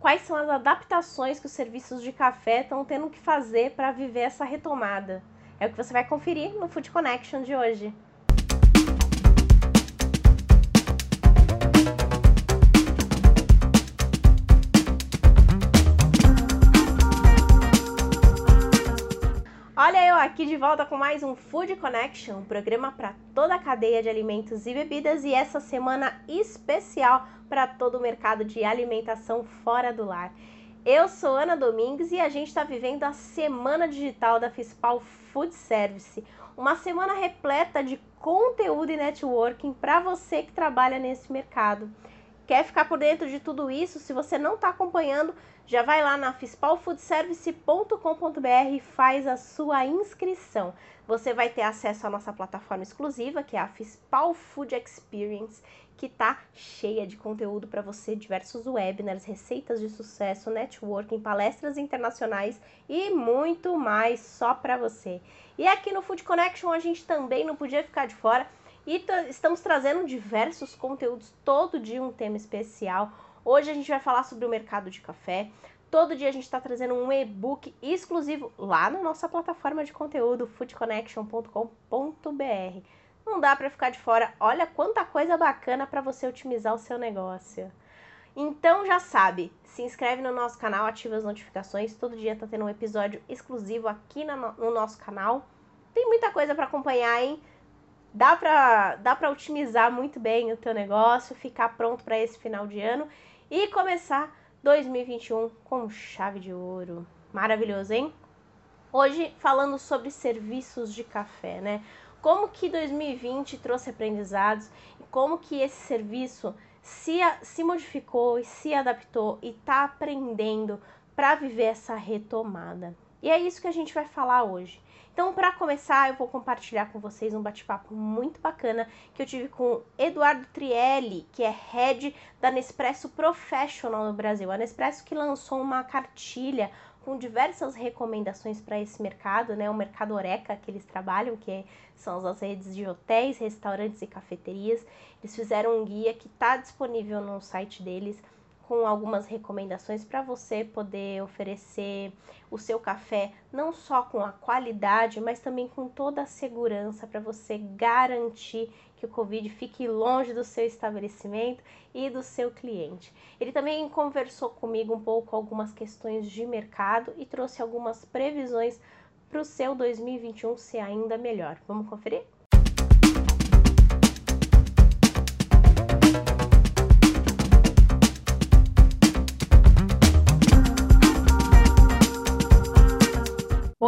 quais são as adaptações que os serviços de café estão tendo que fazer para viver essa retomada. É o que você vai conferir no Food Connection de hoje. Aqui de volta com mais um Food Connection, um programa para toda a cadeia de alimentos e bebidas e essa semana especial para todo o mercado de alimentação fora do lar. Eu sou Ana Domingues e a gente está vivendo a Semana Digital da Fispal Food Service, uma semana repleta de conteúdo e networking para você que trabalha nesse mercado. Quer ficar por dentro de tudo isso? Se você não está acompanhando, já vai lá na fispalfoodservice.com.br e faz a sua inscrição. Você vai ter acesso à nossa plataforma exclusiva, que é a Fispal Food Experience, que está cheia de conteúdo para você, diversos webinars, receitas de sucesso, networking, palestras internacionais e muito mais só para você. E aqui no Food Connection a gente também não podia ficar de fora e estamos trazendo diversos conteúdos, todo dia um tema especial. Hoje a gente vai falar sobre o mercado de café. Todo dia a gente está trazendo um e-book exclusivo lá na nossa plataforma de conteúdo, foodconnection.com.br. Não dá para ficar de fora. Olha quanta coisa bacana para você otimizar o seu negócio. Então já sabe, se inscreve no nosso canal, ativa as notificações. Todo dia tá tendo um episódio exclusivo aqui no nosso canal. Tem muita coisa para acompanhar, hein? Dá para dá para otimizar muito bem o teu negócio, ficar pronto para esse final de ano e começar 2021 com chave de ouro. Maravilhoso, hein? Hoje falando sobre serviços de café, né? Como que 2020 trouxe aprendizados e como que esse serviço se, se modificou e se adaptou e está aprendendo para viver essa retomada. E é isso que a gente vai falar hoje. Então, para começar, eu vou compartilhar com vocês um bate-papo muito bacana que eu tive com Eduardo Trielli, que é head da Nespresso Professional no Brasil. A Nespresso que lançou uma cartilha com diversas recomendações para esse mercado, né? O mercado Oreca que eles trabalham, que são as redes de hotéis, restaurantes e cafeterias. Eles fizeram um guia que está disponível no site deles com algumas recomendações para você poder oferecer o seu café não só com a qualidade, mas também com toda a segurança para você garantir que o Covid fique longe do seu estabelecimento e do seu cliente. Ele também conversou comigo um pouco algumas questões de mercado e trouxe algumas previsões para o seu 2021 ser ainda melhor. Vamos conferir?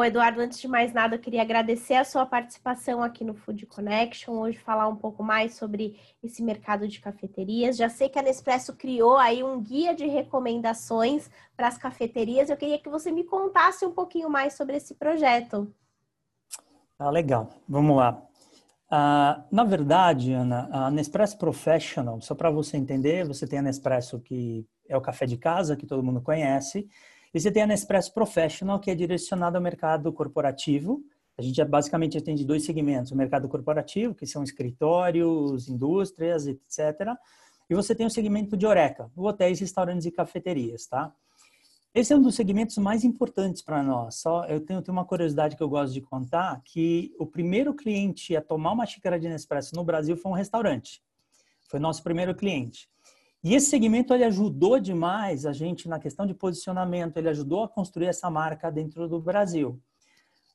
Bom, Eduardo, antes de mais nada, eu queria agradecer a sua participação aqui no Food Connection, hoje falar um pouco mais sobre esse mercado de cafeterias. Já sei que a Nespresso criou aí um guia de recomendações para as cafeterias. Eu queria que você me contasse um pouquinho mais sobre esse projeto. Ah, legal. Vamos lá. Ah, na verdade, Ana, a Nespresso Professional, só para você entender, você tem a Nespresso que é o café de casa, que todo mundo conhece, e você tem a Nespresso Professional, que é direcionada ao mercado corporativo. A gente basicamente atende dois segmentos: o mercado corporativo, que são escritórios, indústrias, etc. E você tem o segmento de Oreca, hotéis, restaurantes e cafeterias, tá? Esse é um dos segmentos mais importantes para nós. Só eu tenho, tenho, uma curiosidade que eu gosto de contar, que o primeiro cliente a tomar uma xícara de Nespresso no Brasil foi um restaurante. Foi nosso primeiro cliente. E esse segmento ele ajudou demais a gente na questão de posicionamento, ele ajudou a construir essa marca dentro do Brasil.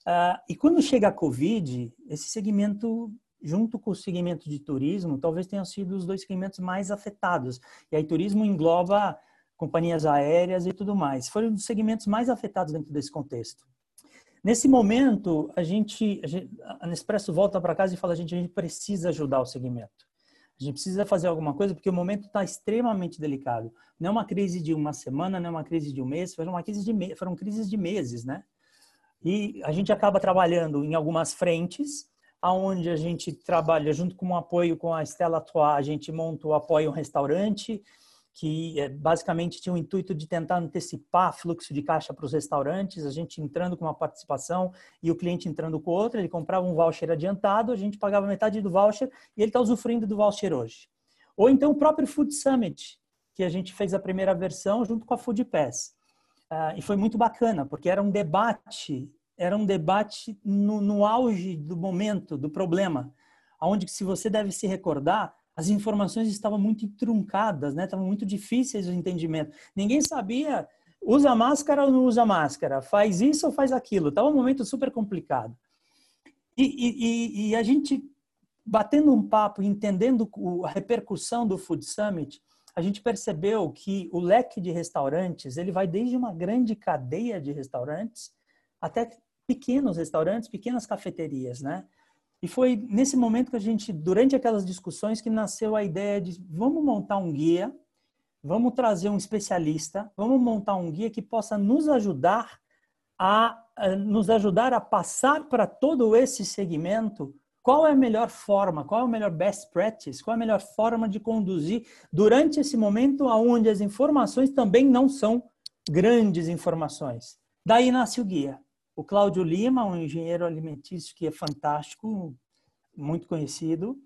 Uh, e quando chega a Covid, esse segmento, junto com o segmento de turismo, talvez tenham sido os dois segmentos mais afetados. E aí turismo engloba companhias aéreas e tudo mais. Foram os segmentos mais afetados dentro desse contexto. Nesse momento, a gente, a, gente, a Nespresso volta para casa e fala, a gente, a gente precisa ajudar o segmento. A gente precisa fazer alguma coisa porque o momento está extremamente delicado. Não é uma crise de uma semana, não é uma crise de um mês, foram, uma crise de me... foram crises de meses, né? E a gente acaba trabalhando em algumas frentes, aonde a gente trabalha junto com o apoio com a Estela Toa, a gente monta o apoio um restaurante, que é, basicamente tinha o intuito de tentar antecipar fluxo de caixa para os restaurantes, a gente entrando com uma participação e o cliente entrando com outra, ele comprava um voucher adiantado, a gente pagava metade do voucher e ele está usufruindo do voucher hoje. Ou então o próprio Food Summit, que a gente fez a primeira versão junto com a Food Pass. Uh, e foi muito bacana, porque era um debate, era um debate no, no auge do momento, do problema, onde, se você deve se recordar, as informações estavam muito truncadas, né? estavam muito difíceis o entendimento. Ninguém sabia, usa máscara ou não usa máscara, faz isso ou faz aquilo. Estava um momento super complicado. E, e, e, a gente, batendo um papo, entendendo a repercussão do Food Summit, a gente percebeu que o leque de restaurantes, ele vai desde uma grande cadeia de restaurantes até pequenos restaurantes, pequenas cafeterias, né? E foi nesse momento que a gente, durante aquelas discussões, que nasceu a ideia de vamos montar um guia, vamos trazer um especialista, vamos montar um guia que possa nos ajudar a, a nos ajudar a passar para todo esse segmento qual é a melhor forma, qual é o melhor best practice, qual é a melhor forma de conduzir durante esse momento onde as informações também não são grandes informações. Daí nasce o guia. O Cláudio Lima, um engenheiro alimentício que é fantástico, muito conhecido,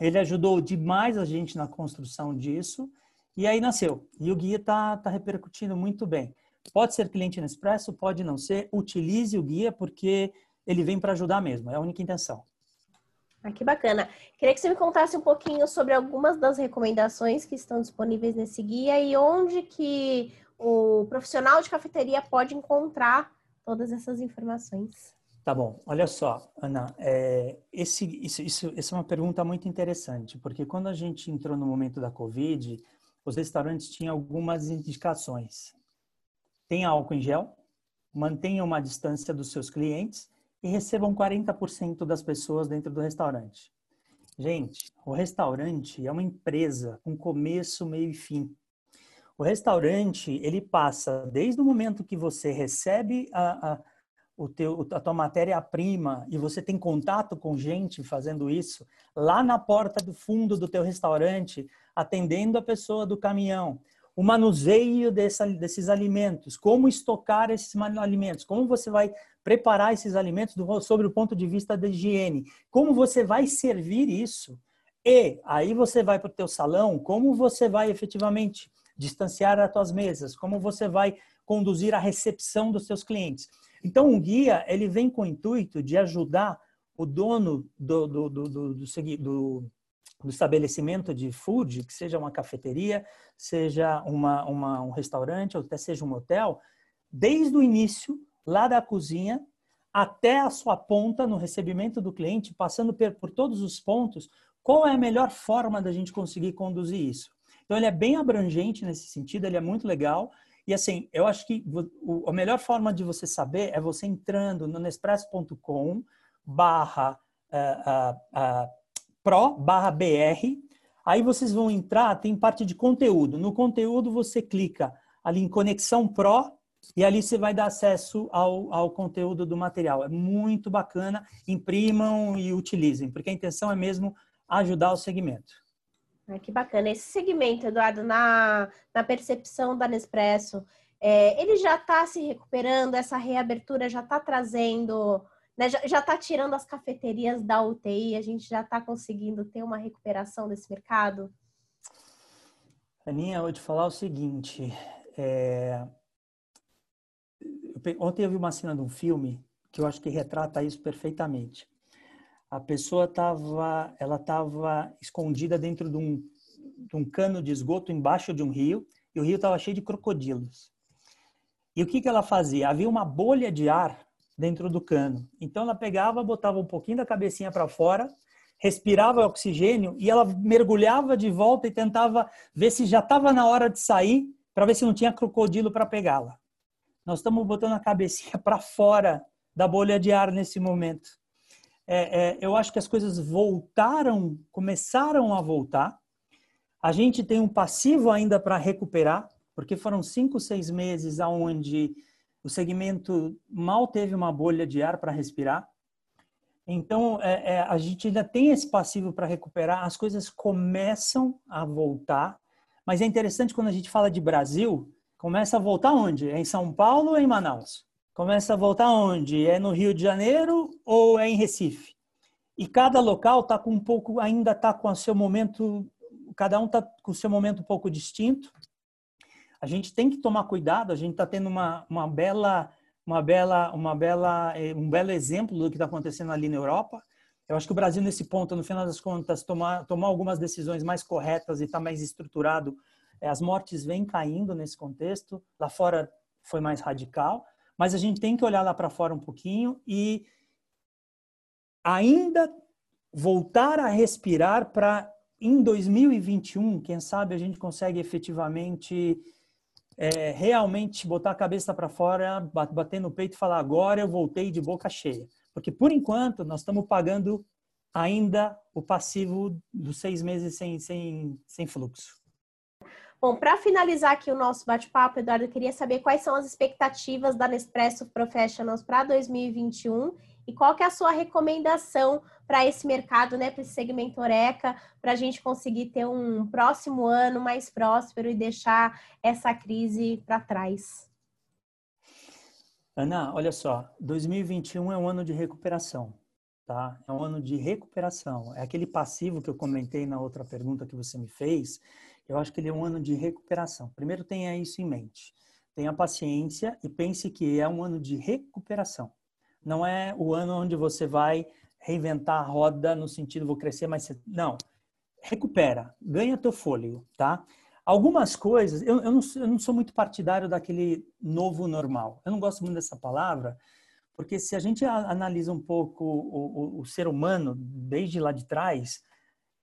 ele ajudou demais a gente na construção disso e aí nasceu. E o guia está tá repercutindo muito bem. Pode ser cliente Nespresso, pode não ser. Utilize o guia porque ele vem para ajudar mesmo. É a única intenção. Ah, que bacana. Queria que você me contasse um pouquinho sobre algumas das recomendações que estão disponíveis nesse guia e onde que o profissional de cafeteria pode encontrar todas essas informações. Tá bom, olha só, Ana, é, esse, isso, isso, essa é uma pergunta muito interessante, porque quando a gente entrou no momento da Covid, os restaurantes tinham algumas indicações. Tenha álcool em gel, mantenha uma distância dos seus clientes e recebam 40% das pessoas dentro do restaurante. Gente, o restaurante é uma empresa com começo, meio e fim. O restaurante, ele passa desde o momento que você recebe a, a, o teu, a tua matéria-prima e você tem contato com gente fazendo isso, lá na porta do fundo do teu restaurante, atendendo a pessoa do caminhão, o manuseio dessa, desses alimentos, como estocar esses alimentos, como você vai preparar esses alimentos do, sobre o ponto de vista da higiene, como você vai servir isso, e aí você vai para o teu salão, como você vai efetivamente distanciar as tuas mesas, como você vai conduzir a recepção dos seus clientes. Então, um guia, ele vem com o intuito de ajudar o dono do, do, do, do, do, do estabelecimento de food, que seja uma cafeteria, seja uma, uma, um restaurante, ou até seja um hotel, desde o início, lá da cozinha, até a sua ponta no recebimento do cliente, passando por, por todos os pontos, qual é a melhor forma da gente conseguir conduzir isso? Então, ele é bem abrangente nesse sentido, ele é muito legal. E assim, eu acho que a melhor forma de você saber é você entrando no nespresso.com barra uh, pro barra br. Aí vocês vão entrar, tem parte de conteúdo. No conteúdo você clica ali em Conexão Pro e ali você vai dar acesso ao, ao conteúdo do material. É muito bacana, imprimam e utilizem, porque a intenção é mesmo ajudar o segmento. Ah, que bacana. Esse segmento, Eduardo, na, na percepção da Nespresso, é, ele já está se recuperando, essa reabertura já está trazendo, né, já está tirando as cafeterias da UTI, a gente já está conseguindo ter uma recuperação desse mercado? Aninha, eu vou te falar o seguinte. É... Ontem eu vi uma cena de um filme que eu acho que retrata isso perfeitamente a pessoa estava ela estava escondida dentro de um, de um cano de esgoto embaixo de um rio e o rio estava cheio de crocodilos. E o que, que ela fazia? Havia uma bolha de ar dentro do cano. Então ela pegava, botava um pouquinho da cabecinha para fora, respirava oxigênio e ela mergulhava de volta e tentava ver se já estava na hora de sair para ver se não tinha crocodilo para pegá-la. Nós estamos botando a cabecinha para fora da bolha de ar nesse momento é, é, eu acho que as coisas voltaram, começaram a voltar. A gente tem um passivo ainda para recuperar, porque foram cinco, seis meses aonde o segmento mal teve uma bolha de ar para respirar. Então, é, é, a gente ainda tem esse passivo para recuperar, as coisas começam a voltar, mas é interessante quando a gente fala de Brasil, começa a voltar onde? É em São Paulo ou em Manaus? Começa a voltar onde? É no Rio de Janeiro ou é em Recife? E cada local está com um pouco, ainda está com o seu momento, cada um está com o seu momento um pouco distinto. a gente tem que tomar cuidado, a gente está tendo uma, uma bela, uma bela, uma bela, eh, um belo exemplo do que está acontecendo ali na Europa. Eu acho que o Brasil, nesse ponto, no final das contas, tomar, tomar algumas decisões mais corretas e está mais estruturado, eh, as mortes vêm caindo nesse contexto. Lá fora foi mais radical, mas a gente tem que olhar lá para fora um pouquinho e ainda voltar a respirar para em 2021, quem sabe a gente consegue efetivamente é, realmente botar a cabeça para fora, bater no peito e falar agora eu voltei de boca cheia. Porque por enquanto nós estamos pagando ainda o passivo dos seis meses sem, sem, sem fluxo. Bom, para finalizar aqui o nosso bate-papo, Eduardo, eu queria saber quais são as expectativas da Nespresso Professionals para 2021 e qual que é a sua recomendação para esse mercado, né, para esse segmento Oreca, para a gente conseguir ter um próximo ano mais próspero e deixar essa crise para trás? Ana, olha só, 2021 é um ano de recuperação, tá? É um ano de recuperação. É aquele passivo que eu comentei na outra pergunta que você me fez. Eu acho que ele é um ano de recuperação. Primeiro tenha isso em mente. Tenha paciência e pense que é um ano de recuperação. Não é o ano onde você vai reinventar a roda no sentido vou crescer mais. Não. Recupera, ganha teu fôlego, tá? Algumas coisas, eu, eu, não, eu não sou muito partidário daquele novo normal. Eu não gosto muito dessa palavra, porque se a gente analisa um pouco o, o, o ser humano desde lá de trás,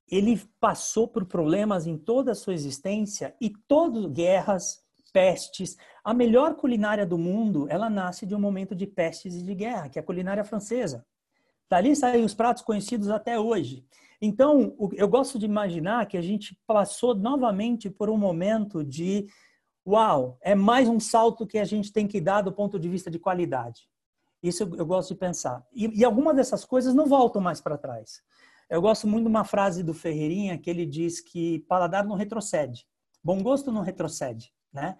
ele passou por problemas em toda a sua existência e todas guerras, pestes. A melhor culinária do mundo, ela nasce de um momento de pestes e de guerra, que é a culinária francesa. Dali saem os pratos conhecidos até hoje. Então, eu gosto de imaginar que a gente passou novamente por um momento de uau, é mais um salto que a gente tem que dar do ponto de vista de qualidade. Isso eu, gosto de pensar. E, e algumas dessas coisas não voltam mais para trás. Eu gosto muito de uma frase do Ferreirinha que ele diz que paladar não retrocede, bom gosto não retrocede, né?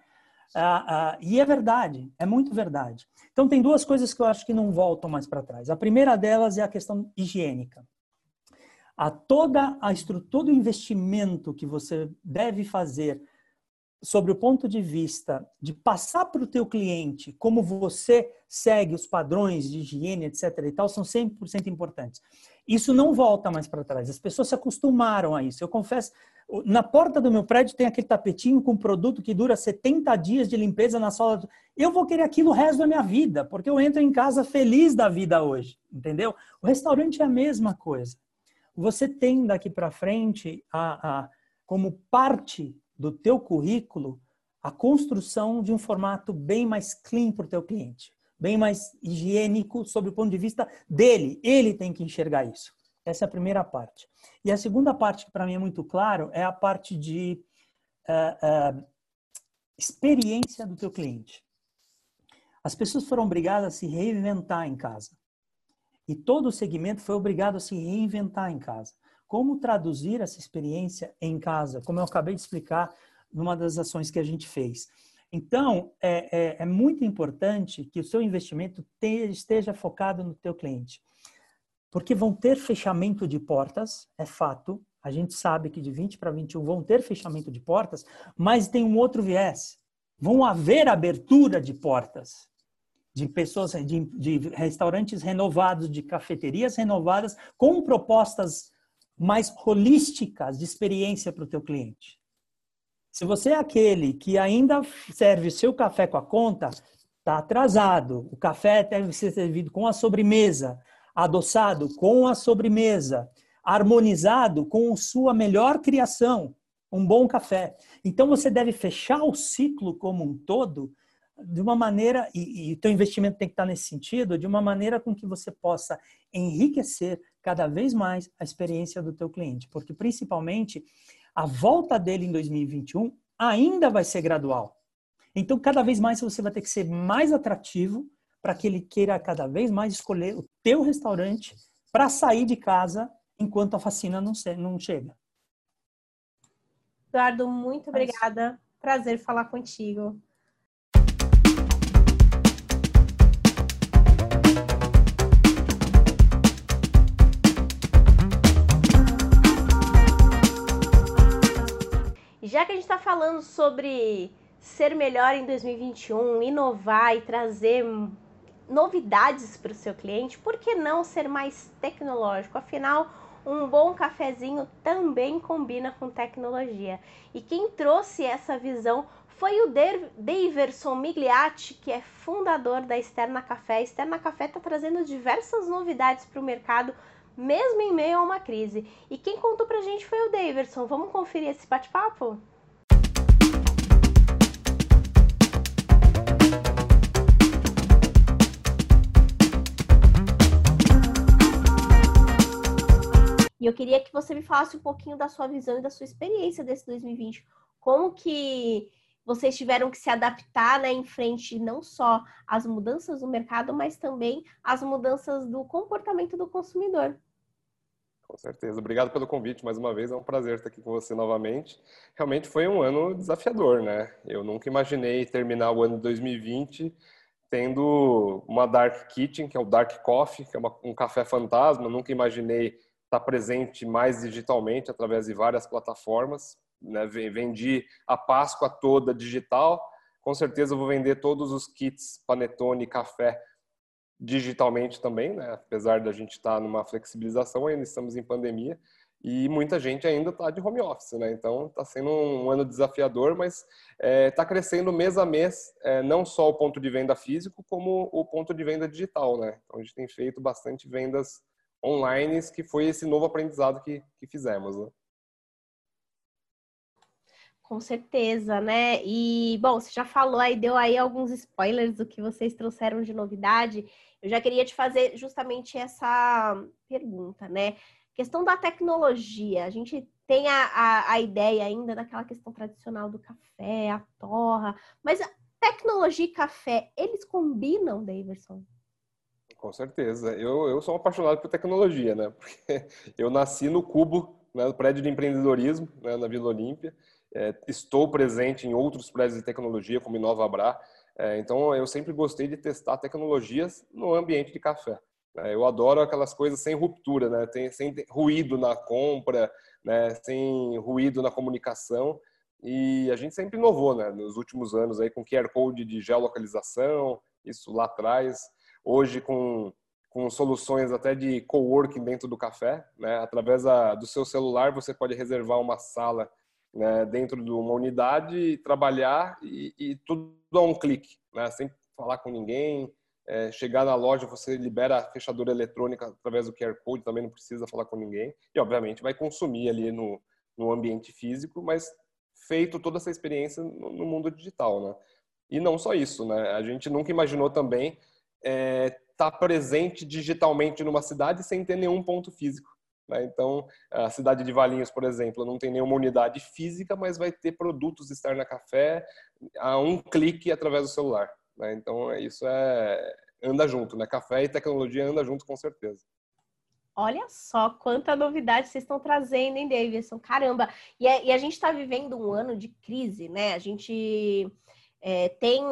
Ah, ah, e é verdade, é muito verdade. Então, tem duas coisas que eu acho que não voltam mais para trás. A primeira delas é a questão higiênica. A toda a estrutura, todo o investimento que você deve fazer sobre o ponto de vista de passar para o teu cliente como você segue os padrões de higiene, etc. e tal, são 100% importantes. Isso não volta mais para trás. As pessoas se acostumaram a isso. Eu confesso, na porta do meu prédio tem aquele tapetinho com produto que dura 70 dias de limpeza na sola. Eu vou querer aquilo o resto da minha vida, porque eu entro em casa feliz da vida hoje, entendeu? O restaurante é a mesma coisa. Você tem daqui para frente, a, a, como parte do teu currículo, a construção de um formato bem mais clean para o teu cliente, bem mais higiênico sob o ponto de vista dele. Ele tem que enxergar isso. Essa é a primeira parte. E a segunda parte, que para mim é muito claro, é a parte de uh, uh, experiência do teu cliente. As pessoas foram obrigadas a se reinventar em casa. E todo o segmento foi obrigado a se reinventar em casa. Como traduzir essa experiência em casa? Como eu acabei de explicar numa das ações que a gente fez. Então, é, é, é muito importante que o seu investimento te, esteja focado no teu cliente. Porque vão ter fechamento de portas, é fato. A gente sabe que de 20 para 21 vão ter fechamento de portas, mas tem um outro viés. Vão haver abertura de portas de pessoas, de, de restaurantes renovados, de cafeterias renovadas, com propostas mais holísticas de experiência para o teu cliente. Se você é aquele que ainda serve seu café com a conta, está atrasado. O café deve ser servido com a sobremesa adoçado com a sobremesa, harmonizado com sua melhor criação, um bom café. Então você deve fechar o ciclo como um todo de uma maneira e, o teu investimento tem que estar nesse sentido, de uma maneira com que você possa enriquecer cada vez mais a experiência do teu cliente, porque principalmente a volta dele em 2021 ainda vai ser gradual. Então, cada vez mais você vai ter que ser mais atrativo para que ele queira cada vez mais escolher o teu restaurante para sair de casa enquanto a vacina não, não chega. Eduardo, muito obrigada. Prazer falar contigo. Já que a gente está falando sobre ser melhor em 2021, inovar e trazer novidades para o seu cliente, por que não ser mais tecnológico? Afinal, um bom cafezinho também combina com tecnologia. E quem trouxe essa visão foi o Daverson Migliatti, que é fundador da Externa Café. A Externa Café está trazendo diversas novidades para o mercado, mesmo em meio a uma crise. E quem contou para a gente foi o Daverson. Vamos conferir esse bate-papo? E eu queria que você me falasse um pouquinho da sua visão e da sua experiência desse 2020. Como que vocês tiveram que se adaptar né, em frente não só às mudanças do mercado, mas também às mudanças do comportamento do consumidor. Com certeza. Obrigado pelo convite mais uma vez. É um prazer estar aqui com você novamente. Realmente foi um ano desafiador, né? Eu nunca imaginei terminar o ano de 2020 tendo uma Dark Kitchen, que é o Dark Coffee, que é uma, um café fantasma. nunca imaginei está presente mais digitalmente através de várias plataformas. Né? Vendi a Páscoa toda digital. Com certeza vou vender todos os kits Panetone café digitalmente também, né? apesar da gente estar tá numa flexibilização, ainda estamos em pandemia e muita gente ainda está de home office, né? Então está sendo um ano desafiador, mas está é, tá crescendo mês a mês, é, não só o ponto de venda físico, como o ponto de venda digital, né? Então a gente tem feito bastante vendas online, que foi esse novo aprendizado que, que fizemos. Né? Com certeza, né? E, bom, você já falou aí, deu aí alguns spoilers do que vocês trouxeram de novidade. Eu já queria te fazer justamente essa pergunta, né? Questão da tecnologia. A gente tem a, a, a ideia ainda daquela questão tradicional do café, a torra, mas a tecnologia e café, eles combinam, Davidson? Com certeza. Eu, eu sou apaixonado por tecnologia, né? Porque eu nasci no Cubo, né, no prédio de empreendedorismo, né, na Vila Olímpia. É, estou presente em outros prédios de tecnologia, como Inova Abra. É, então, eu sempre gostei de testar tecnologias no ambiente de café. Né? Eu adoro aquelas coisas sem ruptura, né? Tem, sem ruído na compra, né? sem ruído na comunicação. E a gente sempre inovou, né? Nos últimos anos aí com QR Code de geolocalização, isso lá atrás hoje com, com soluções até de coworking dentro do café, né? Através do seu celular você pode reservar uma sala né, dentro de uma unidade trabalhar e, e tudo a um clique, né? Sem falar com ninguém, é, chegar na loja, você libera a fechadura eletrônica através do QR Code, também não precisa falar com ninguém. E, obviamente, vai consumir ali no, no ambiente físico, mas feito toda essa experiência no, no mundo digital, né? E não só isso, né? A gente nunca imaginou também estar é, tá presente digitalmente numa cidade sem ter nenhum ponto físico. Né? Então, a cidade de Valinhos, por exemplo, não tem nenhuma unidade física, mas vai ter produtos estar na café a um clique através do celular. Né? Então, isso é anda junto, né? Café e tecnologia anda junto com certeza. Olha só quanta novidade vocês estão trazendo, hein, Davidson? Caramba! E, é, a gente está vivendo um ano de crise, né? A gente é, tem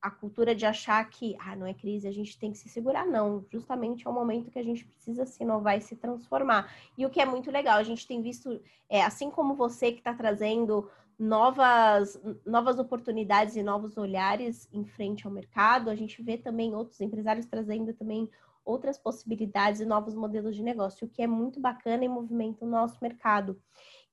a cultura de achar que, ah, não é crise, a gente tem que se segurar. Não, justamente é o momento que a gente precisa se inovar e se transformar. E o que é muito legal, a gente tem visto, é, assim como você que está trazendo novas, novas oportunidades e novos olhares em frente ao mercado, a gente vê também outros empresários trazendo também outras possibilidades e novos modelos de negócio, o que é muito bacana e movimenta o nosso mercado.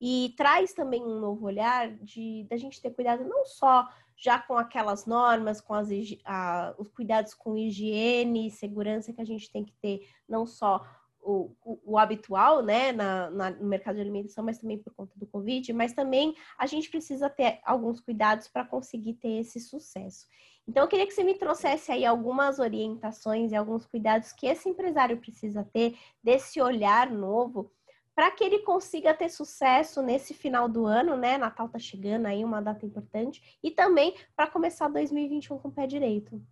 E traz também um novo olhar de da gente ter cuidado não só já com aquelas normas, com as, a, os cuidados com higiene e segurança que a gente tem que ter, não só o, o, o habitual, né, na, na, no mercado de alimentação, mas também por conta do Covid, mas também a gente precisa ter alguns cuidados para conseguir ter esse sucesso. Então, eu queria que você me trouxesse aí algumas orientações e alguns cuidados que esse empresário precisa ter desse olhar novo para que ele consiga ter sucesso nesse final do ano, né? Natal tá chegando aí, uma data importante, e também para começar 2021 com o pé direito.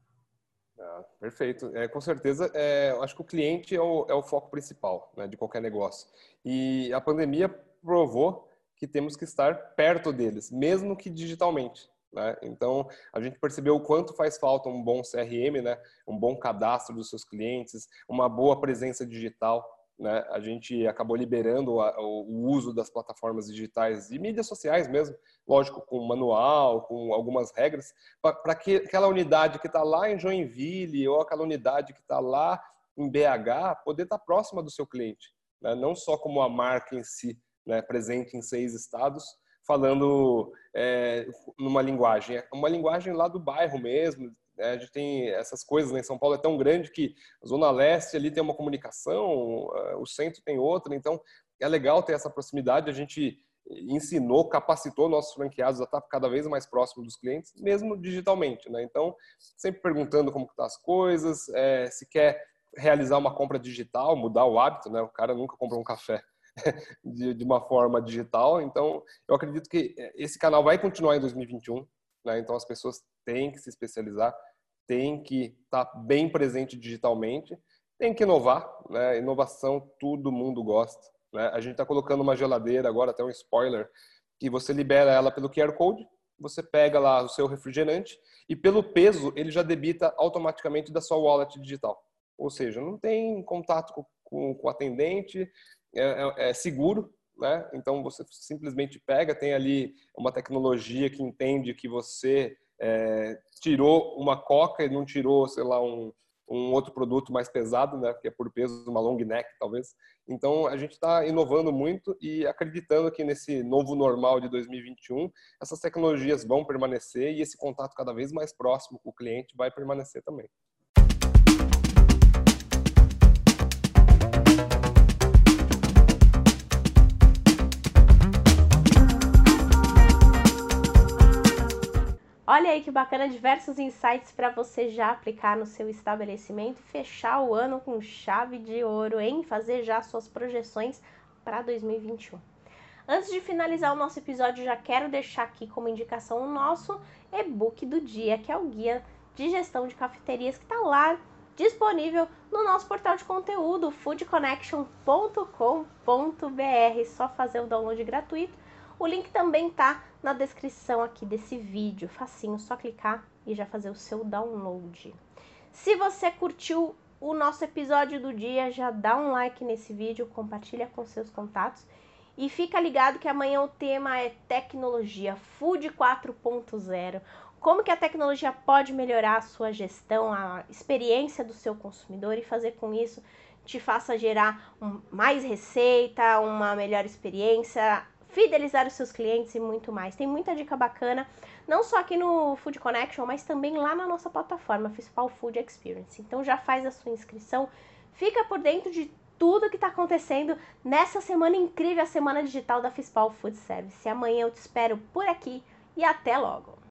Ah, perfeito. É, com certeza, é, acho que o cliente é o, é o foco principal né, de qualquer negócio. E a pandemia provou que temos que estar perto deles, mesmo que digitalmente. Né? Então, a gente percebeu o quanto faz falta um bom CRM, né? um bom cadastro dos seus clientes, uma boa presença digital. Né, a gente acabou liberando a, o uso das plataformas digitais e mídias sociais mesmo, lógico, com manual, com algumas regras, para que aquela unidade que está lá em Joinville ou aquela unidade que está lá em BH poder estar tá próxima do seu cliente, né, não só como a marca em si, né, presente em seis estados, falando é, numa linguagem, é uma linguagem lá do bairro mesmo, né? A gente tem essas coisas, né? São Paulo é tão grande que a Zona Leste ali tem uma comunicação, eh, o centro tem outra, então é legal ter essa proximidade. A gente ensinou, capacitou nossos franqueados a estar cada vez mais próximo dos clientes, mesmo digitalmente, né? Então, sempre perguntando como estão tá as coisas, é, se quer realizar uma compra digital, mudar o hábito, né? O cara nunca comprou um café de, de uma forma digital, então eu acredito que esse canal vai continuar em 2021, né? Então as pessoas têm que se especializar, têm que estar tá bem presente digitalmente, tem que inovar, né? Inovação todo mundo gosta. Né? A gente está colocando uma geladeira agora, até um spoiler, que você libera ela pelo QR Code, você pega lá o seu refrigerante e pelo peso ele já debita automaticamente da sua wallet digital. Ou seja, não tem contato com, com, com o atendente, é, é, é seguro, né? Então você simplesmente pega, tem ali uma tecnologia que entende que você é, tirou uma coca e não tirou, sei lá, um, um outro produto mais pesado, né? Que é por peso, uma long neck, talvez. Então a gente está inovando muito e acreditando que nesse novo normal de 2021 essas tecnologias vão permanecer e esse contato cada vez mais próximo com o cliente vai permanecer também. Olha aí que bacana, diversos insights para você já aplicar no seu estabelecimento e fechar o ano com chave de ouro, em fazer já suas projeções para 2021. Antes de finalizar o nosso episódio, já quero deixar aqui como indicação o nosso e-book do dia, que é o guia de gestão de cafeterias que está lá disponível no nosso portal de conteúdo foodconnection.com.br. Só fazer o download gratuito o link também tá na descrição aqui desse vídeo, facinho, só clicar e já fazer o seu download. Se você curtiu o nosso episódio do dia, já dá um like nesse vídeo, compartilha com seus contatos e fica ligado que amanhã o tema é tecnologia, Food 4.0. Como que a tecnologia pode melhorar a sua gestão, a experiência do seu consumidor e fazer com isso te faça gerar um, mais receita, uma melhor experiência, fidelizar os seus clientes e muito mais. Tem muita dica bacana, não só aqui no Food Connection, mas também lá na nossa plataforma Fispal Food Experience. Então já faz a sua inscrição, fica por dentro de tudo que está acontecendo nessa semana incrível, a semana digital da Fispal Food Service. Amanhã eu te espero por aqui e até logo!